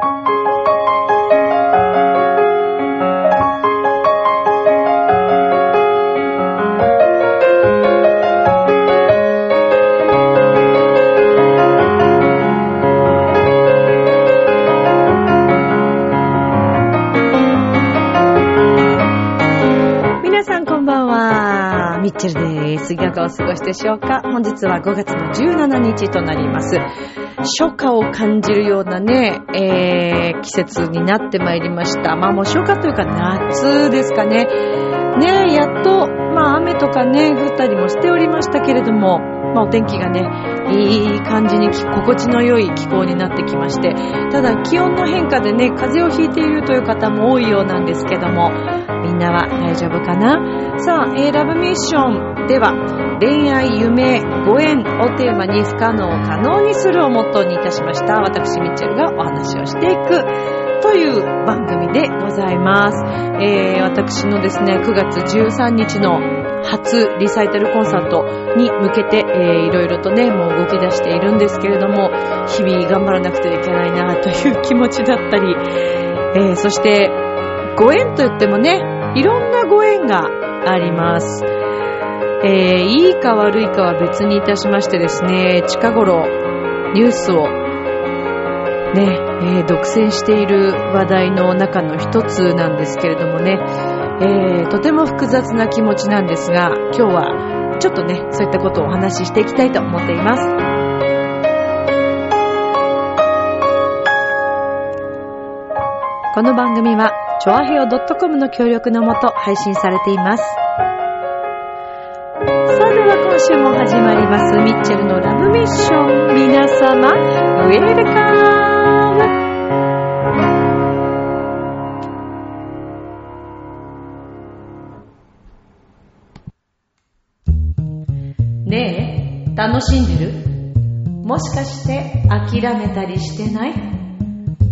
thank you ミッチェルです。いかがお過ごしでしょうか？本日は5月の17日となります。初夏を感じるようなね、えー、季節になってまいりました。まあもう初夏というか夏ですかね。ねやっと、まあ雨とかね、降ったりもしておりましたけれども、まあお天気がね、いい感じに心地の良い気候になってきまして、ただ気温の変化でね、風邪をひいているという方も多いようなんですけども、みんなは大丈夫かな？さあ、えーラブミッションでは、恋愛、夢、ご縁をテーマに不可能を可能にするをモットーにいたしました。私、ミッチェルがお話をしていくという番組でございます。えー私のですね、9月13日の初リサイタルコンサートに向けて、えーいろいろとね、もう動き出しているんですけれども、日々頑張らなくてはいけないなという気持ちだったり、えーそして、ご縁といってもね、いろんなご縁があります。えーいいか悪いかは別にいたしましてですね、近頃ニュースをね、えー独占している話題の中の一つなんですけれどもね、えーとても複雑な気持ちなんですが、今日はちょっとね、そういったことをお話ししていきたいと思っています。この番組は、チョアヘオ .com の協力のもと配信されています。さあでは今週も始まります、ミッチェルのラブミッション。皆様、ウェルカム楽しんでる？もしかして諦めたりしてない？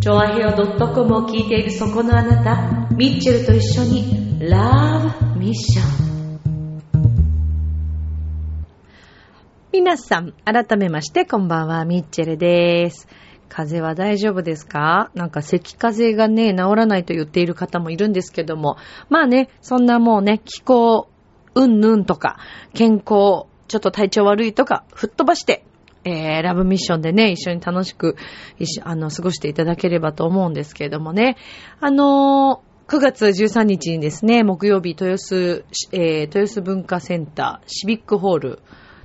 チョアヘオ .com を聞いているそこのあなた、ミッチェルと一緒に、ラブミッション。皆さん、改めまして、こんばんは、ミッチェルです。風邪は大丈夫ですか？なんか咳風邪がね、治らないと言っている方もいるんですけども、まあね、そんなもうね、気候、うんぬんとか、健康、ちょっと体調悪いとか、吹っ飛ばして、えー、ラブミッションでね、一緒に楽しく、一緒、あの、過ごしていただければと思うんですけれどもね。あのー9月13日にですね、木曜日、豊洲、えー豊洲文化センター、シビックホール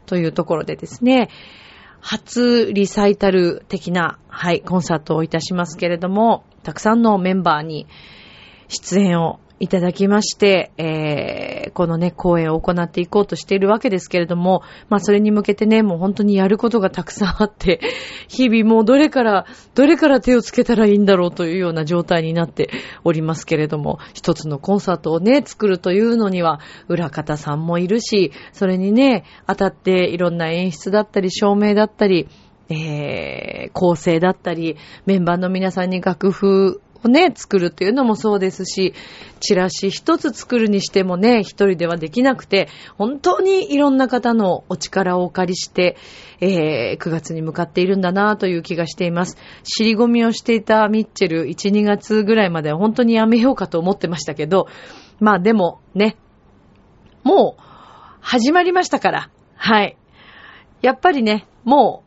というところでですね、初リサイタル的な、はい、コンサートをいたしますけれども、たくさんのメンバーに出演をいただきまして、えーこのね、公演を行っていこうとしているわけですけれども、まあそれに向けてね、もう本当にやることがたくさんあって、日々もうどれから、どれから手をつけたらいいんだろうというような状態になっておりますけれども、一つのコンサートをね、作るというのには、裏方さんもいるし、それにね、当たっていろんな演出だったり、照明だったり、えー構成だったり、メンバーの皆さんに楽譜をね、作るっていうのもそうですし、チラシ一つ作るにしてもね、一人ではできなくて、本当にいろんな方のお力をお借りして、えー9月に向かっているんだなという気がしています。尻込みをしていたミッチェル1、2月ぐらいまでは本当にやめようかと思ってましたけど、まあでもね、もう始まりましたから、はい。やっぱりね、も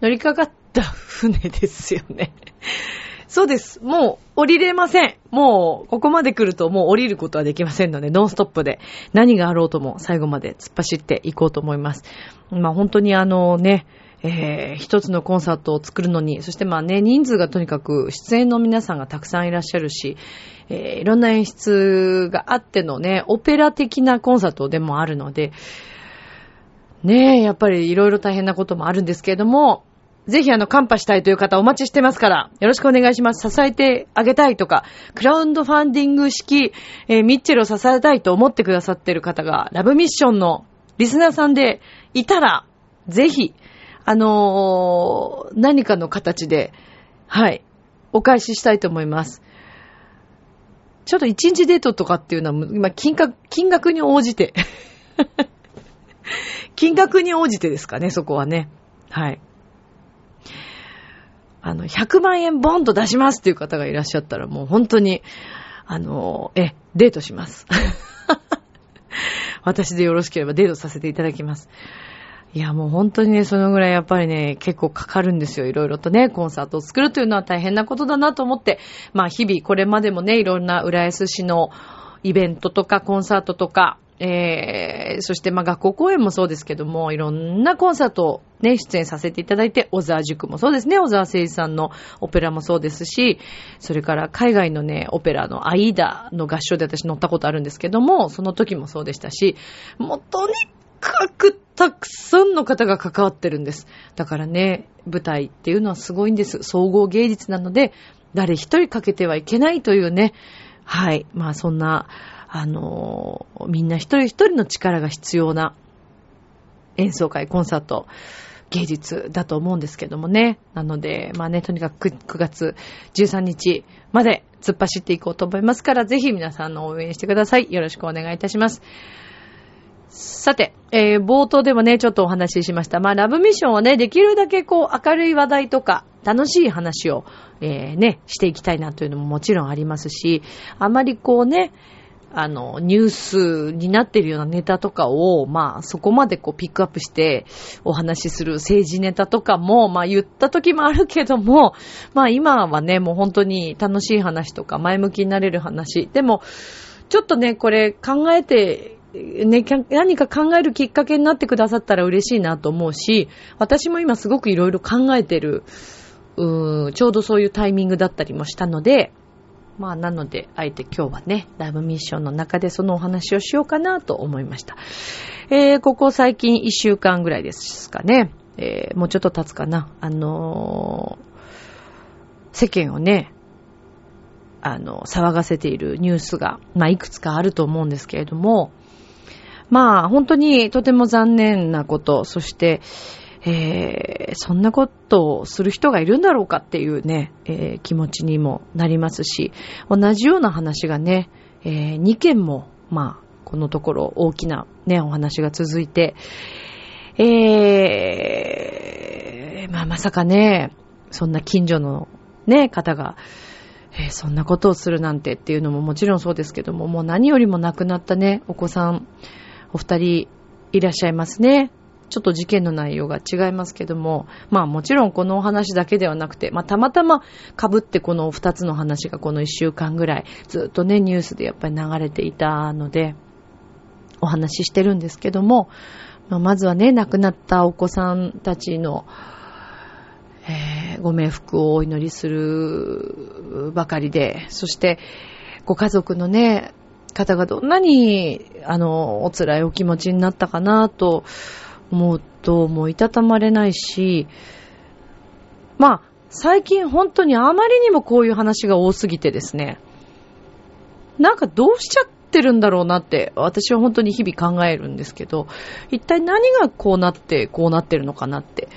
う乗りかかった船ですよね。そうです。もう降りれません。もうここまで来るともう降りることはできませんので、ノンストップで何があろうとも最後まで突っ走っていこうと思います。まあ本当にあのね、えー一つのコンサートを作るのに、そしてまあね、人数がとにかく出演の皆さんがたくさんいらっしゃるし、えーいろんな演出があってのね、オペラ的なコンサートでもあるので、ねえ、やっぱりいろいろ大変なこともあるんですけれども、ぜひあの、カンパしたいという方お待ちしてますから、よろしくお願いします。支えてあげたいとか、クラウンドファンディング式、えーミッチェルを支えたいと思ってくださってる方が、ラブミッションのリスナーさんでいたら、ぜひ、あのー何かの形で、はい、お返ししたいと思います。ちょっと一日デートとかっていうのは、今、金額、金額に応じて。金額に応じてですかね、そこはね。はい。あの、100万円ボンと出しますっていう方がいらっしゃったら、もう本当に、あの、え、デートします。私でよろしければデートさせていただきます。いや、もう本当にね、そのぐらいやっぱりね、結構かかるんですよ。いろいろとね、コンサートを作るというのは大変なことだなと思って、まあ日々これまでもね、いろんな浦安市のイベントとかコンサートとか、えー、そしてまあ学校公演もそうですけども、いろんなコンサートをね、出演させていただいて、小沢塾もそうですね、小沢誠二さんのオペラもそうですし、それから海外のね、オペラのアイダの合唱で私乗ったことあるんですけども、その時もそうでしたし、もうとにかくたくさんの方が関わってるんです。だからね、舞台っていうのはすごいんです。総合芸術なので、誰一人かけてはいけないというね、はい。まあそんな、あの、みんな一人一人の力が必要な演奏会、コンサート、芸術だと思うんですけどもね。なので、まあね、とにかく 9, 9月13日まで突っ走っていこうと思いますから、ぜひ皆さんの応援してください。よろしくお願いいたします。さて、えー、冒頭でもね、ちょっとお話ししました。まあ、ラブミッションはね、できるだけこう、明るい話題とか、楽しい話を、えー、ね、していきたいなというのももちろんありますし、あまりこうね、あの、ニュースになってるようなネタとかを、まあ、そこまでこう、ピックアップしてお話しする政治ネタとかも、まあ、言った時もあるけども、まあ、今はね、もう本当に楽しい話とか、前向きになれる話。でも、ちょっとね、これ考えて、ね、何か考えるきっかけになってくださったら嬉しいなと思うし、私も今すごくいろいろ考えてる、うーんちょうどそういうタイミングだったりもしたので、まあ、なので、あえて今日はね、ライブミッションの中でそのお話をしようかなと思いました。えー、ここ最近1週間ぐらいですかね。えー、もうちょっと経つかな。あのー、世間をね、あの、騒がせているニュースが、まあ、いくつかあると思うんですけれども、まあ、本当にとても残念なこと、そして、えー、そんなことをする人がいるんだろうかっていうね、えー、気持ちにもなりますし、同じような話がね、えー、2件も、まあ、このところ大きなね、お話が続いて、えー、まあまさかね、そんな近所のね、方が、えー、そんなことをするなんてっていうのももちろんそうですけども、もう何よりも亡くなったね、お子さん、お二人いらっしゃいますね。ちょっと事件の内容が違いますけども、まあもちろんこのお話だけではなくて、まあたまたま被ってこの二つの話がこの一週間ぐらいずっとねニュースでやっぱり流れていたので、お話ししてるんですけども、まあ、まずはね、亡くなったお子さんたちの、えー、ご冥福をお祈りするばかりで、そしてご家族のね、方がどんなに、あの、お辛いお気持ちになったかなと思うと、もういたたまれないし、まあ、最近本当にあまりにもこういう話が多すぎてですね、なんかどうしちゃってるんだろうなって、私は本当に日々考えるんですけど、一体何がこうなって、こうなってるのかなって。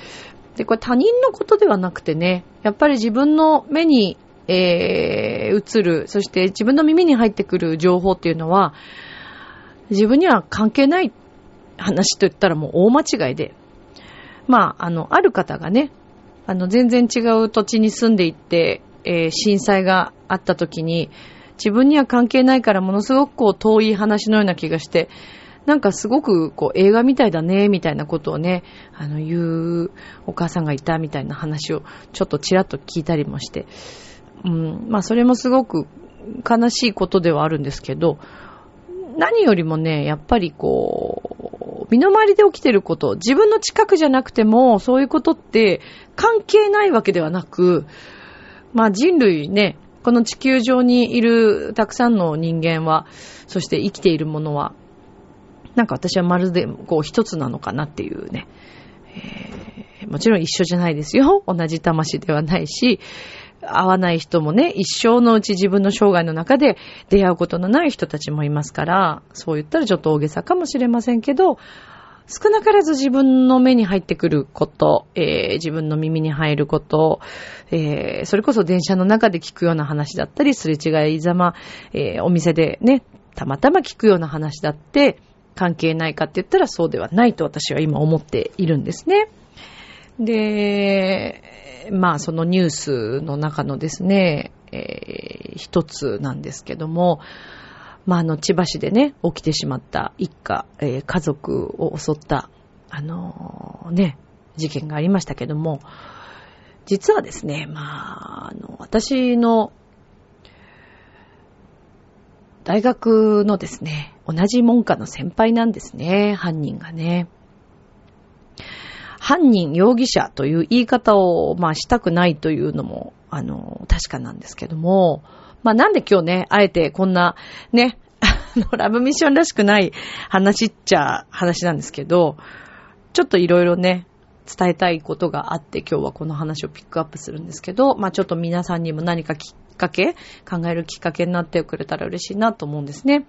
で、これ他人のことではなくてね、やっぱり自分の目にえー、映る、そして自分の耳に入ってくる情報っていうのは、自分には関係ない話と言ったらもう大間違いで、まあ、あの、ある方がね、あの、全然違う土地に住んでいって、えー、震災があった時に、自分には関係ないからものすごくこう遠い話のような気がして、なんかすごくこう映画みたいだね、みたいなことをね、あの言うお母さんがいたみたいな話をちょっとちらっと聞いたりもして、うん、まあそれもすごく悲しいことではあるんですけど、何よりもね、やっぱりこう、身の回りで起きてること、自分の近くじゃなくても、そういうことって関係ないわけではなく、まあ人類ね、この地球上にいるたくさんの人間は、そして生きているものは、なんか私はまるでこう一つなのかなっていうね、えー、もちろん一緒じゃないですよ。同じ魂ではないし、会わない人もね、一生のうち自分の生涯の中で出会うことのない人たちもいますから、そう言ったらちょっと大げさかもしれませんけど、少なからず自分の目に入ってくること、えー、自分の耳に入ること、えー、それこそ電車の中で聞くような話だったり、すれ違いざま、えー、お店でね、たまたま聞くような話だって、関係ないかって言ったらそうではないと私は今思っているんですね。で、まあそのニュースの中のですね、えー、一つなんですけども、まああの千葉市でね、起きてしまった一家、えー、家族を襲った、あのー、ね、事件がありましたけども、実はですね、まあ、あの、私の大学のですね、同じ門下の先輩なんですね、犯人がね。犯人、容疑者という言い方を、まあ、したくないというのも、あの、確かなんですけども、まあ、なんで今日ね、あえてこんな、ね、あの、ラブミッションらしくない話っちゃ話なんですけど、ちょっといろいろね、伝えたいことがあって今日はこの話をピックアップするんですけど、まあちょっと皆さんにも何かきかけ、考えるきっかけになってくれたら嬉しいなと思うんですね。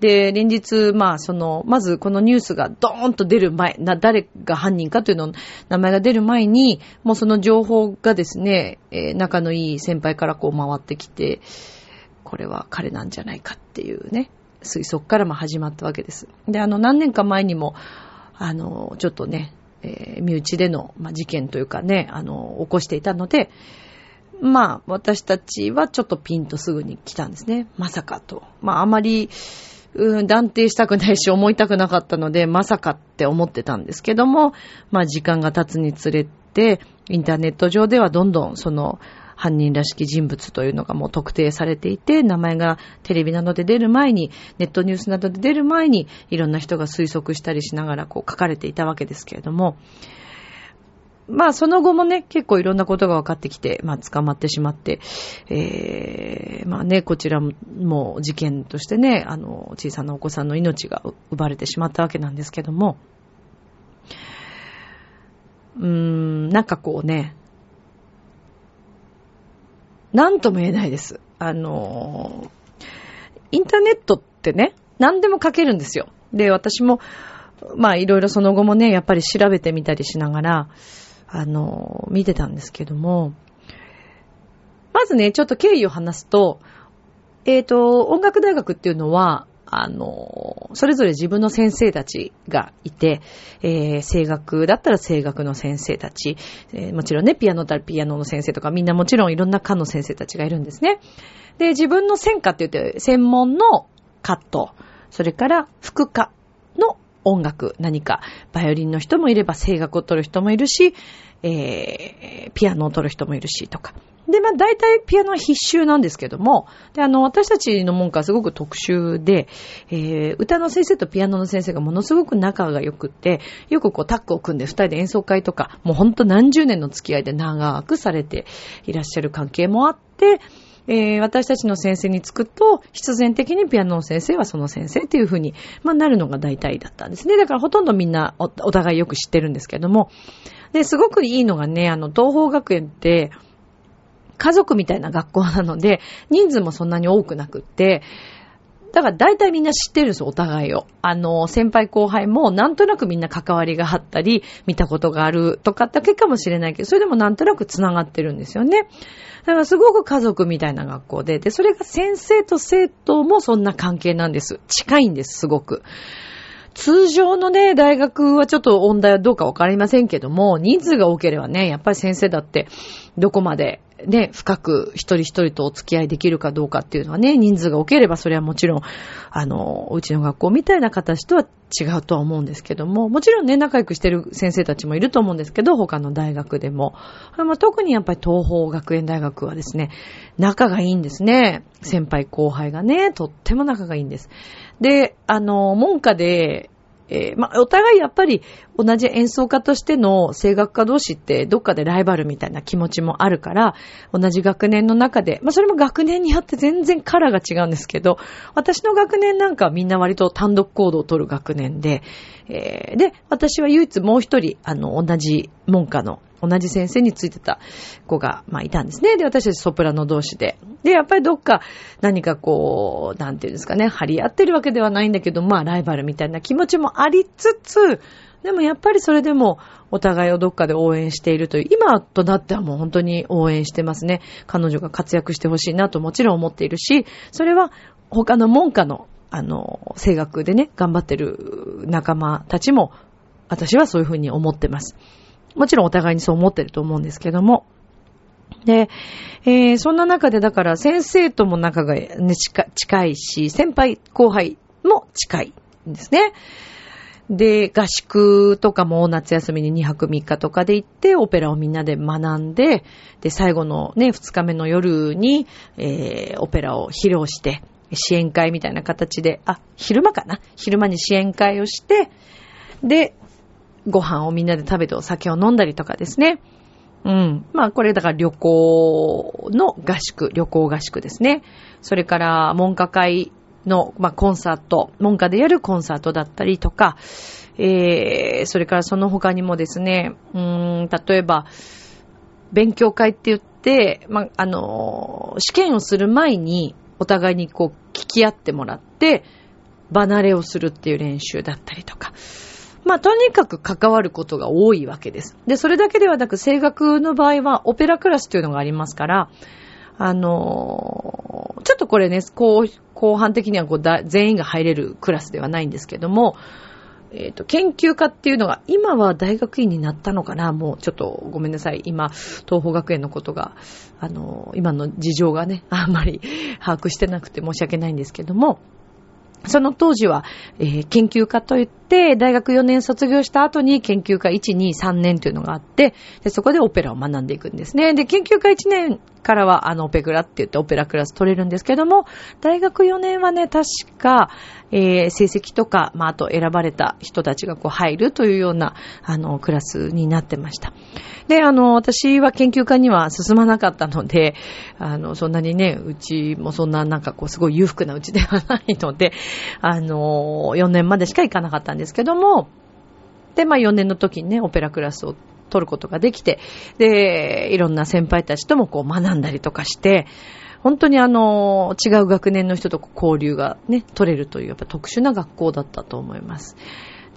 で、連日、まあその、まずこのニュースがドーンと出る前、な、誰が犯人かというの、名前が出る前に、もうその情報がですね、えー、仲のいい先輩からこう回ってきて、これは彼なんじゃないかっていうね、推測からも始まったわけです。で、あの、何年か前にも、あの、ちょっとね、えー、身内での、まあ、事件というかね、あの、起こしていたので、まあ、私たちはちょっとピンとすぐに来たんですね。まさかと。まあ、あまり、うん、断定したくないし、思いたくなかったので、まさかって思ってたんですけども、まあ、時間が経つにつれて、インターネット上ではどんどん、その、犯人らしき人物というのがもう特定されていて、名前がテレビなどで出る前に、ネットニュースなどで出る前に、いろんな人が推測したりしながらこう書かれていたわけですけれども、まあその後もね、結構いろんなことが分かってきて、まあ捕まってしまって、えー、まあね、こちらも事件としてね、あの、小さなお子さんの命が奪われてしまったわけなんですけども、うーん、なんかこうね、なんとも言えないです。あの、インターネットってね、何でも書けるんですよ。で、私も、まあいろいろその後もね、やっぱり調べてみたりしながら、あの、見てたんですけども、まずね、ちょっと経緯を話すと、えっ、ー、と、音楽大学っていうのは、あの、それぞれ自分の先生たちがいて、えー、声楽だったら声楽の先生たち、えー、もちろんね、ピアノだったらピアノの先生とか、みんなもちろんいろんな科の先生たちがいるんですね。で、自分の専科って言って、専門のカット、それから副科音楽、何か、バイオリンの人もいれば、声楽を取る人もいるし、えー、ピアノを取る人もいるし、とか。で、まあ大体ピアノは必修なんですけども、で、あの、私たちの文化はすごく特殊で、えー、歌の先生とピアノの先生がものすごく仲が良くって、よくこうタッグを組んで二人で演奏会とか、もうほんと何十年の付き合いで長くされていらっしゃる関係もあって、えー、私たちの先生につくと、必然的にピアノの先生はその先生っていうふうに、まあ、なるのが大体だったんですね。だからほとんどみんなおお互いよく知ってるんですけども。で、すごくいいのがね、あの、東方学園って、家族みたいな学校なので、人数もそんなに多くなくって、だから大体みんな知ってるんですよ、お互いを。あの、先輩後輩もなんとなくみんな関わりがあったり、見たことがあるとかだけかもしれないけど、それでもなんとなく繋がってるんですよね。だからすごく家族みたいな学校で、で、それが先生と生徒もそんな関係なんです。近いんです、すごく。通常のね、大学はちょっと音大はどうかわかりませんけども、人数が多ければね、やっぱり先生だってどこまでね、深く一人一人とお付き合いできるかどうかっていうのはね、人数が多ければそれはもちろん、あの、うちの学校みたいな形とは違うとは思うんですけども、もちろんね、仲良くしてる先生たちもいると思うんですけど、他の大学でも。まあ、特にやっぱり東方学園大学はですね、仲がいいんですね。先輩後輩がね、とっても仲がいいんです。で、あの、門下で、えー、まあ、お互いやっぱり同じ演奏家としての声楽家同士ってどっかでライバルみたいな気持ちもあるから、同じ学年の中で、まあ、それも学年によって全然カラーが違うんですけど、私の学年なんかはみんな割と単独行動を取る学年で、えー、で、私は唯一もう一人、あの、同じ門下の同じ先生についてた子が、まあ、いたんですね。で、私たちソプラノ同士で。で、やっぱりどっか何かこう、なんていうんですかね、張り合ってるわけではないんだけど、まあ、ライバルみたいな気持ちもありつつ、でもやっぱりそれでもお互いをどっかで応援しているという、今となってはもう本当に応援してますね。彼女が活躍してほしいなともちろん思っているし、それは他の門下の、あの、声楽でね、頑張ってる仲間たちも、私はそういうふうに思ってます。もちろんお互いにそう思ってると思うんですけども。で、えー、そんな中でだから先生とも仲が、ね、近いし、先輩後輩も近いんですね。で、合宿とかも夏休みに2泊3日とかで行って、オペラをみんなで学んで、で、最後のね、2日目の夜に、えー、オペラを披露して、支援会みたいな形で、あ、昼間かな？昼間に支援会をして、で、ご飯をみんなで食べてお酒を飲んだりとかですね。うん。まあ、これだから旅行の合宿、旅行合宿ですね。それから、文化会の、まあ、コンサート、文科でやるコンサートだったりとか、えー、それからその他にもですね、うーん、例えば、勉強会って言って、まあ、あの、試験をする前に、お互いにこう、聞き合ってもらって、離れをするっていう練習だったりとか。まあ、とにかく関わることが多いわけです。で、それだけではなく、声楽の場合は、オペラクラスというのがありますから、あのー、ちょっとこれね、こう、後半的にはこうだ全員が入れるクラスではないんですけども、えっ、ー、と、研究家っていうのが、今は大学院になったのかなもうちょっとごめんなさい。今、東方学園のことが、あの、今の事情がね、あんまり 把握してなくて申し訳ないんですけども、その当時は、えー、研究家といって、大学4年卒業した後に研究家1、2、3年というのがあって、でそこでオペラを学んでいくんですね。で、研究家1年からは、あの、オペグラって言ってオペラクラス取れるんですけども、大学4年はね、確か、えー、成績とか、まあ、あと選ばれた人たちがこう入るというような、あの、クラスになってました。で、あの、私は研究家には進まなかったので、あの、そんなにね、うちもそんななんかこう、すごい裕福なうちではないので、あの、4年までしか行かなかったんですですけども、で、まあ4年の時にね、オペラクラスを取ることができて、で、いろんな先輩たちともこう学んだりとかして、本当にあの、違う学年の人と交流がね、取れるという、やっぱ特殊な学校だったと思います。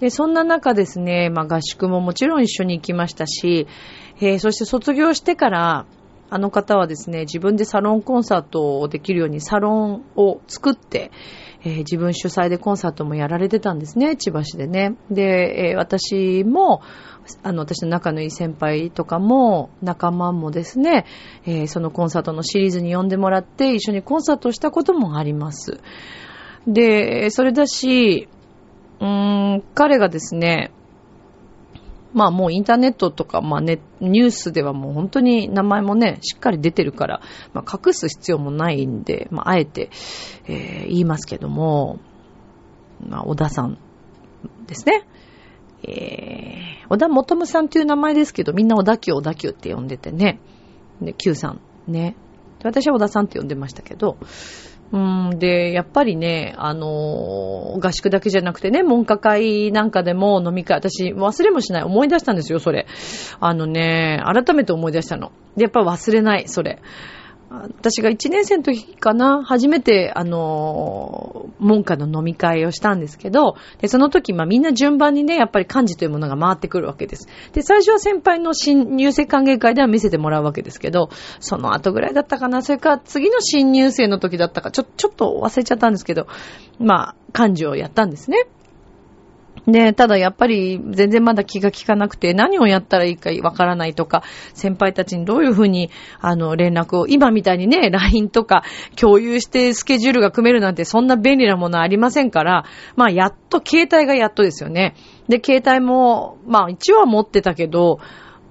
で、そんな中ですね、まあ合宿ももちろん一緒に行きましたし、えー、そして卒業してから、あの方はですね、自分でサロンコンサートをできるようにサロンを作って、えー、自分主催でコンサートもやられてたんですね、千葉市でね。で、えー、私も、あの、私の仲のいい先輩とかも、仲間もですね、えー、そのコンサートのシリーズに呼んでもらって、一緒にコンサートをしたこともあります。で、それだし、うーん、彼がですね、まあもうインターネットとか、まあね、ニュースではもう本当に名前もね、しっかり出てるから、まあ隠す必要もないんで、まああえて、えー、言いますけども、まあ小田さんですね。えー、小田元夢さんという名前ですけど、みんな小田急小田急って呼んでてね。で、Q さんね。私は小田さんって呼んでましたけど、うん、で、やっぱりね、あのー、合宿だけじゃなくてね、文化会なんかでも飲み会、私忘れもしない、思い出したんですよ、それ。あのね、改めて思い出したの。で、やっぱ忘れない、それ。私が1年生の時かな、初めて、あの、文科の飲み会をしたんですけど、で、その時、まあみんな順番にね、やっぱり漢字というものが回ってくるわけです。で、最初は先輩の新入生歓迎会では見せてもらうわけですけど、その後ぐらいだったかな、それか次の新入生の時だったか、ちょ、ちょっと忘れちゃったんですけど、まあ、漢字をやったんですね。で、ただやっぱり全然まだ気が利かなくて何をやったらいいかわからないとか、先輩たちにどういうふうにあの連絡を、今みたいにね、LINE とか共有してスケジュールが組めるなんてそんな便利なものありませんから、まあやっと携帯がやっとですよね。で、携帯も、まあ一応は持ってたけど、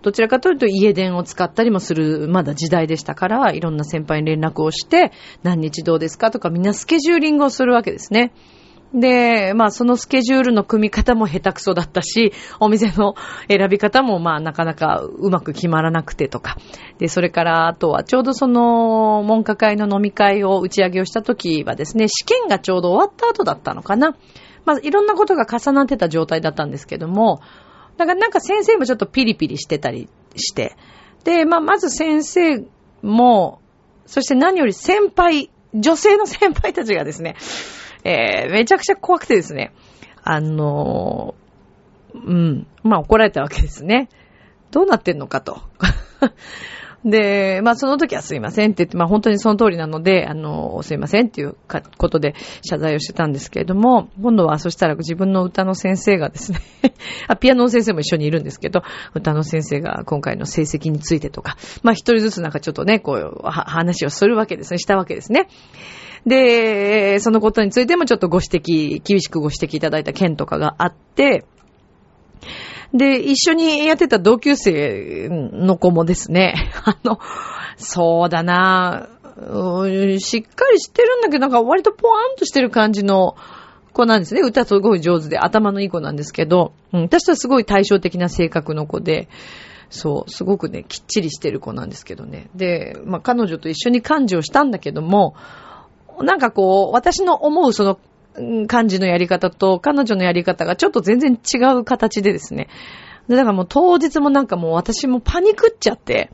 どちらかというと家電を使ったりもする、まだ時代でしたから、いろんな先輩に連絡をして、何日どうですかとかみんなスケジューリングをするわけですね。で、まあそのスケジュールの組み方も下手くそだったし、お店の選び方もまあなかなかうまく決まらなくてとか。で、それからあとはちょうどその文化会の飲み会を打ち上げをした時はですね、試験がちょうど終わった後だったのかな。まあいろんなことが重なってた状態だったんですけども、だからなんか先生もちょっとピリピリしてたりして。で、まあまず先生も、そして何より先輩、女性の先輩たちがですね、えー、めちゃくちゃ怖くてですね、あのー、うん、まあ怒られたわけですね。どうなってんのかと。で、まあその時はすいませんって言って、まあ本当にその通りなので、あの、すいませんっていうことで謝罪をしてたんですけれども、今度はそしたら自分の歌の先生がですね あ、ピアノの先生も一緒にいるんですけど、歌の先生が今回の成績についてとか、まあ一人ずつなんかちょっとね、こう、話をするわけですね、したわけですね。で、そのことについてもちょっとご指摘、厳しくご指摘いただいた件とかがあって、で、一緒にやってた同級生の子もですね、あの、そうだなしっかりしてるんだけど、なんか割とポワンとしてる感じの子なんですね。歌すごい上手で、頭のいい子なんですけど、うん、私とはすごい対照的な性格の子で、そう、すごくね、きっちりしてる子なんですけどね。で、まあ、彼女と一緒に幹事をしたんだけども、なんかこう、私の思うその感じのやり方と彼女のやり方がちょっと全然違う形でですね。で、だからもう当日もなんかもう私もパニクっちゃって、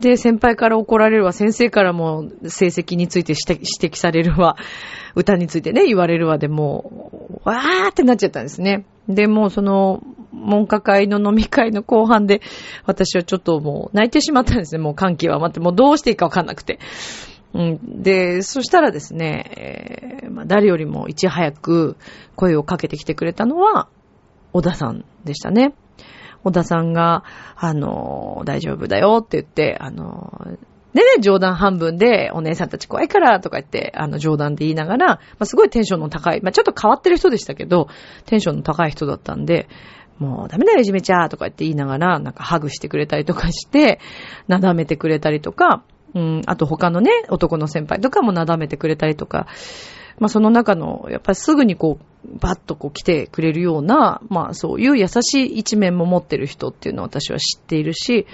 で、先輩から怒られるわ、先生からも成績について指摘されるわ、歌についてね、言われるわでもう、わーってなっちゃったんですね。で、もうその、文化会の飲み会の後半で、私はちょっともう泣いてしまったんですね。もう歓喜は待って、もうどうしていいかわかんなくて。うん、で、そしたらですね、えーまあ、誰よりもいち早く声をかけてきてくれたのは、小田さんでしたね。小田さんが、あの、大丈夫だよって言って、あの、でね、冗談半分で、お姉さんたち怖いからとか言って、あの、冗談で言いながら、まあ、すごいテンションの高い、まあ、ちょっと変わってる人でしたけど、テンションの高い人だったんで、もうダメだよ、いじめちゃーとか言って言いながら、なんかハグしてくれたりとかして、なだめてくれたりとか、うん、あと他のね、男の先輩とかもなだめてくれたりとか、まあその中の、やっぱりすぐにこう、バッとこう来てくれるような、まあそういう優しい一面も持ってる人っていうのを私は知っているし、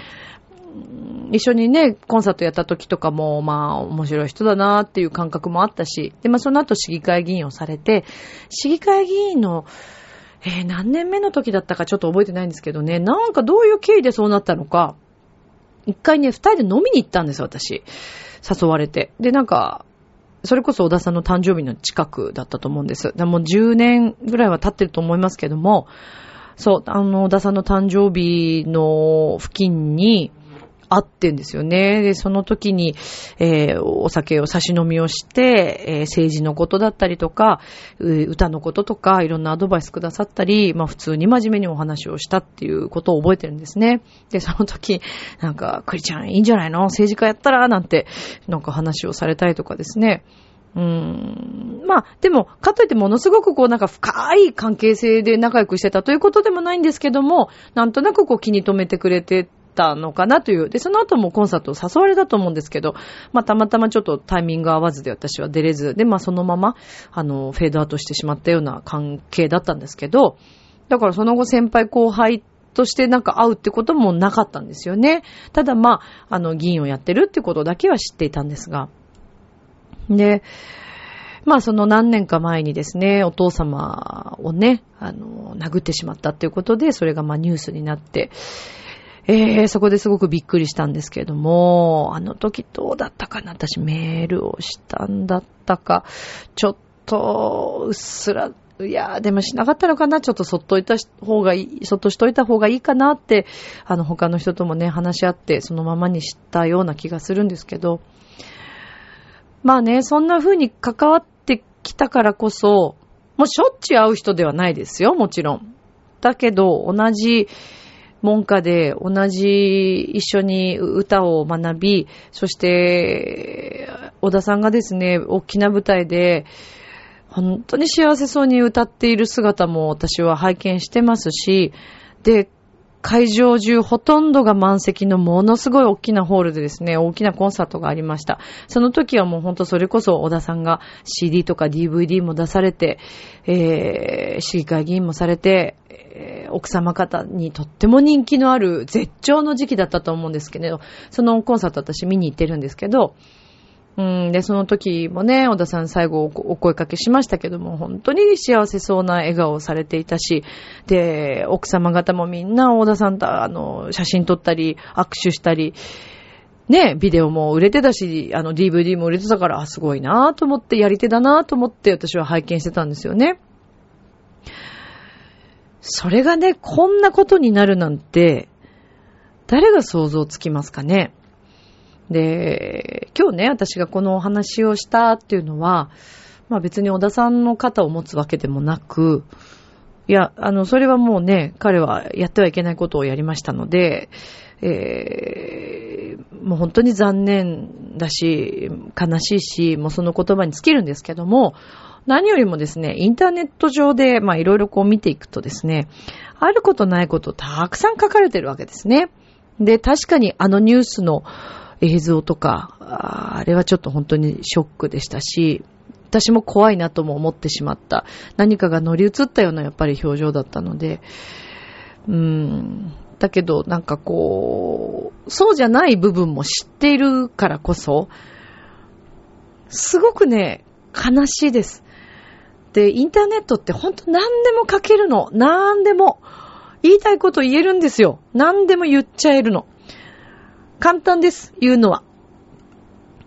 一緒にね、コンサートやった時とかも、まあ、面白い人だなっていう感覚もあったし、で、まあ、その後市議会議員をされて、市議会議員の、えー、何年目の時だったかちょっと覚えてないんですけどね、なんかどういう経緯でそうなったのか、一回ね、二人で飲みに行ったんですよ、私。誘われて。で、なんか、それこそ小田さんの誕生日の近くだったと思うんです。でもう10年ぐらいは経ってると思いますけども、そう、あの、小田さんの誕生日の付近に、あってんですよね。で、その時に、えー、お酒を差し飲みをして、えー、政治のことだったりとか、歌のこととか、いろんなアドバイスくださったり、まあ普通に真面目にお話をしたっていうことを覚えてるんですね。で、その時、なんか、クリちゃんいいんじゃないの？政治家やったら？なんて、なんか話をされたりとかですね。うーん。まあ、でも、かといってものすごくこうなんか深い関係性で仲良くしてたということでもないんですけども、なんとなくこう気に留めてくれてたのかなという。で、その後もコンサートを誘われたと思うんですけど、まあ、たまたまちょっとタイミング合わずで私は出れず、で、まあ、そのまま、あの、フェードアウトしてしまったような関係だったんですけど、だからその後先輩後輩としてなんか会うってこともなかったんですよね。ただまあ、あの、議員をやってるってことだけは知っていたんですが。で、まあその何年か前にですね、お父様をね、あの、殴ってしまったっていうことで、それがまあニュースになって、えー、そこですごくびっくりしたんですけれども、あの時どうだったかな？私メールをしたんだったか、ちょっと、うっすら、いやでもしなかったのかな？ちょっとそっといた方がいい、そっとしといた方がいいかなって、あの他の人ともね、話し合って、そのままにしたような気がするんですけど、まあね、そんな風に関わってきたからこそ、もうしょっちゅう会う人ではないですよ、もちろん。だけど、同じ、文化で同じ一緒に歌を学び、そして、小田さんがですね、大きな舞台で、本当に幸せそうに歌っている姿も私は拝見してますし、で、会場中ほとんどが満席のものすごい大きなホールでですね、大きなコンサートがありました。その時はもうほんとそれこそ小田さんが CD とか DVD も出されて、えー、市議会議員もされて、えー、奥様方にとっても人気のある絶頂の時期だったと思うんですけれど、そのコンサート私見に行ってるんですけど、うん、で、その時もね、小田さん最後お声かけしましたけども、本当に幸せそうな笑顔をされていたし、で、奥様方もみんな小田さんと、あの、写真撮ったり、握手したり、ね、ビデオも売れてたし、あの、DVD も売れてたから、あ、すごいなと思って、やり手だなと思って私は拝見してたんですよね。それがね、こんなことになるなんて、誰が想像つきますかねで、今日ね、私がこのお話をしたっていうのは、まあ別に小田さんの肩を持つわけでもなく、いや、あの、それはもうね、彼はやってはいけないことをやりましたので、えー、もう本当に残念だし、悲しいし、もうその言葉に尽きるんですけども、何よりもですね、インターネット上で、まあいろいろこう見ていくとですね、あることないことたくさん書かれてるわけですね。で、確かにあのニュースの映像とか、あれはちょっと本当にショックでしたし、私も怖いなとも思ってしまった。何かが乗り移ったようなやっぱり表情だったので、うーん。だけど、なんかこう、そうじゃない部分も知っているからこそ、すごくね、悲しいです。で、インターネットってほんと何でも書けるの。何でも。言いたいこと言えるんですよ。何でも言っちゃえるの。簡単です。言うのは。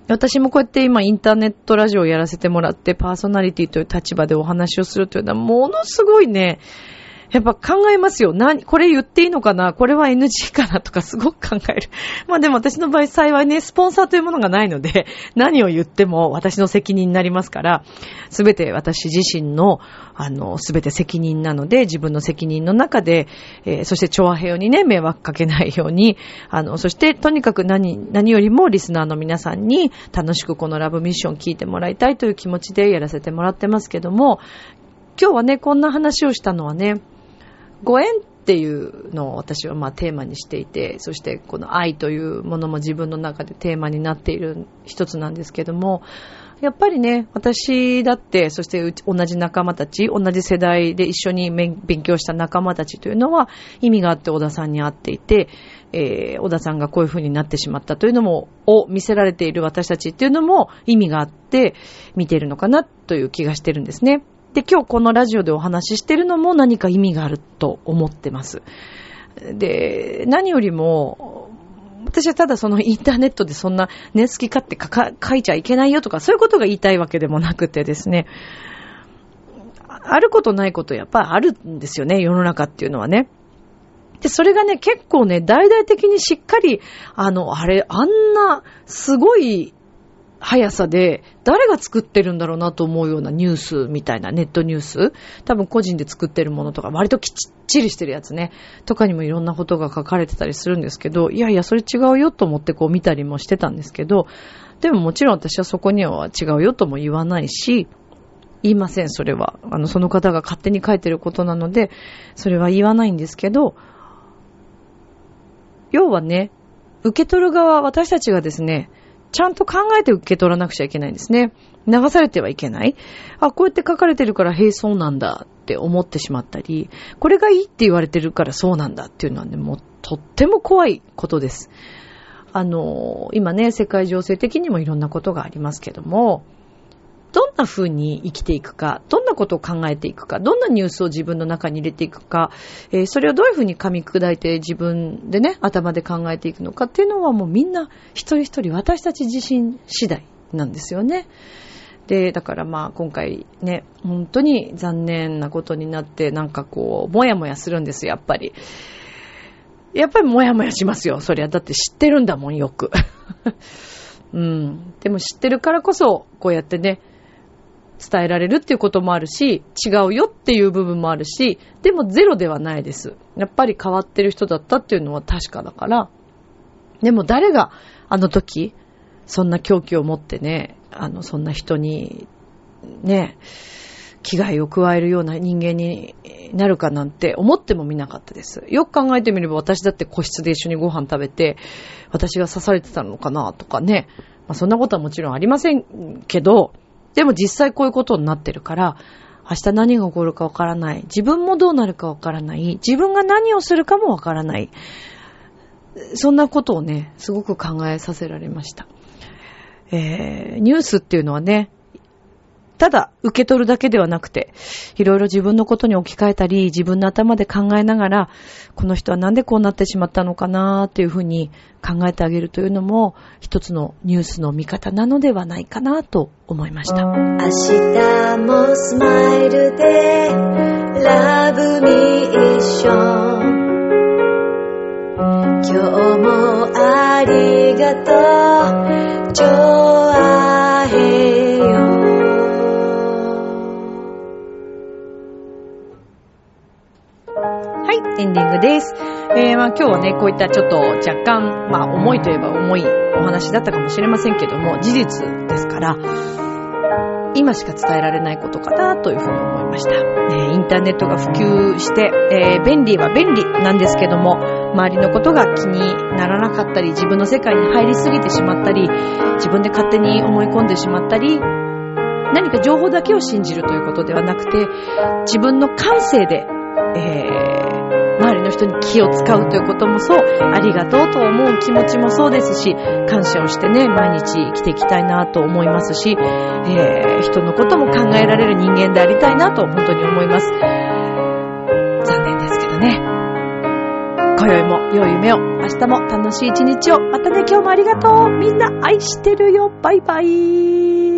私もこうやって今インターネットラジオをやらせてもらってパーソナリティという立場でお話をするというのはものすごいね、やっぱ考えますよ。何、これ言っていいのかな？これは NG かな？とかすごく考える。まあでも私の場合幸いね、スポンサーというものがないので、何を言っても私の責任になりますから、すべて私自身の、あの、すべて責任なので、自分の責任の中で、えー、そして調和平和にね、迷惑かけないように、あの、そしてとにかく何、何よりもリスナーの皆さんに楽しくこのラブミッション聞いてもらいたいという気持ちでやらせてもらってますけども、今日はね、こんな話をしたのはね、ご縁っていうのを私はまあテーマにしていて、そしてこの愛というものも自分の中でテーマになっている一つなんですけども、やっぱりね、私だって、そして同じ仲間たち、同じ世代で一緒に勉強した仲間たちというのは意味があって小田さんに会っていて、えー、小田さんがこういう風になってしまったというのも、を見せられている私たちっていうのも意味があって見ているのかなという気がしてるんですね。で、今日このラジオでお話ししてるのも何か意味があると思ってます。で、何よりも、私はただそのインターネットでそんなね、好き勝手書いちゃいけないよとか、そういうことが言いたいわけでもなくてですね、あることないことやっぱりあるんですよね、世の中っていうのはね。で、それがね、結構ね、大々的にしっかり、あの、あれ、あんな、すごい速さで、誰が作ってるんだろうなと思うようなニュースみたいなネットニュース多分個人で作ってるものとか、割ときっちりしてるやつね。とかにもいろんなことが書かれてたりするんですけど、いやいや、それ違うよと思ってこう見たりもしてたんですけど、でももちろん私はそこには違うよとも言わないし、言いません、それは。あの、その方が勝手に書いてることなので、それは言わないんですけど、要はね、受け取る側、私たちがですね、ちゃんと考えて受け取らなくちゃいけないんですね。流されてはいけない。あ、こうやって書かれてるからへえ、そうなんだって思ってしまったり、これがいいって言われてるからそうなんだっていうのはね、もうとっても怖いことです。あの、今ね、世界情勢的にもいろんなことがありますけども、どんな風に生きていくか、どんなことを考えていくか、どんなニュースを自分の中に入れていくか、えー、それをどういう風に噛み砕いて自分でね、頭で考えていくのかっていうのはもうみんな一人一人私たち自身次第なんですよね。で、だからまあ今回ね、本当に残念なことになって、なんかこう、もやもやするんですよやっぱり。やっぱりもやもやしますよ。そりゃ、だって知ってるんだもん、よく。うん。でも知ってるからこそ、こうやってね、伝えられるっていうこともあるし、違うよっていう部分もあるし、でもゼロではないです。やっぱり変わってる人だったっていうのは確かだから、でも誰があの時、そんな狂気を持ってね、あの、そんな人に、ね、危害を加えるような人間になるかなんて思ってもみなかったです。よく考えてみれば私だって個室で一緒にご飯食べて、私が刺されてたのかなとかね。まあそんなことはもちろんありませんけど、でも実際こういうことになってるから、明日何が起こるかわからない。自分もどうなるかわからない。自分が何をするかもわからない。そんなことをね、すごく考えさせられました。えー、ニュースっていうのはね、ただ受け取るだけではなくて、いろいろ自分のことに置き換えたり、自分の頭で考えながら、この人はなんでこうなってしまったのかなっていうふうに考えてあげるというのも、一つのニュースの見方なのではないかなと思いました。明日もスマイルで、ラブミッション。今日もありがとう、ちょあへエンディングです。えー、まあ今日はね、こういったちょっと若干、まあ重いといえば重いお話だったかもしれませんけども、事実ですから、今しか伝えられないことかなというふうに思いました。えインターネットが普及して、えー、便利は便利なんですけども、周りのことが気にならなかったり、自分の世界に入りすぎてしまったり、自分で勝手に思い込んでしまったり、何か情報だけを信じるということではなくて、自分の感性で、えー、人に気を使うということもそう、ありがとうと思う気持ちもそうですし、感謝をしてね、毎日生きていきたいなと思いますし、えー、人のことも考えられる人間でありたいなと本当に思います。残念ですけどね。今宵も良い夢を、明日も楽しい一日を。またね、今日もありがとう。みんな愛してるよ。バイバイ。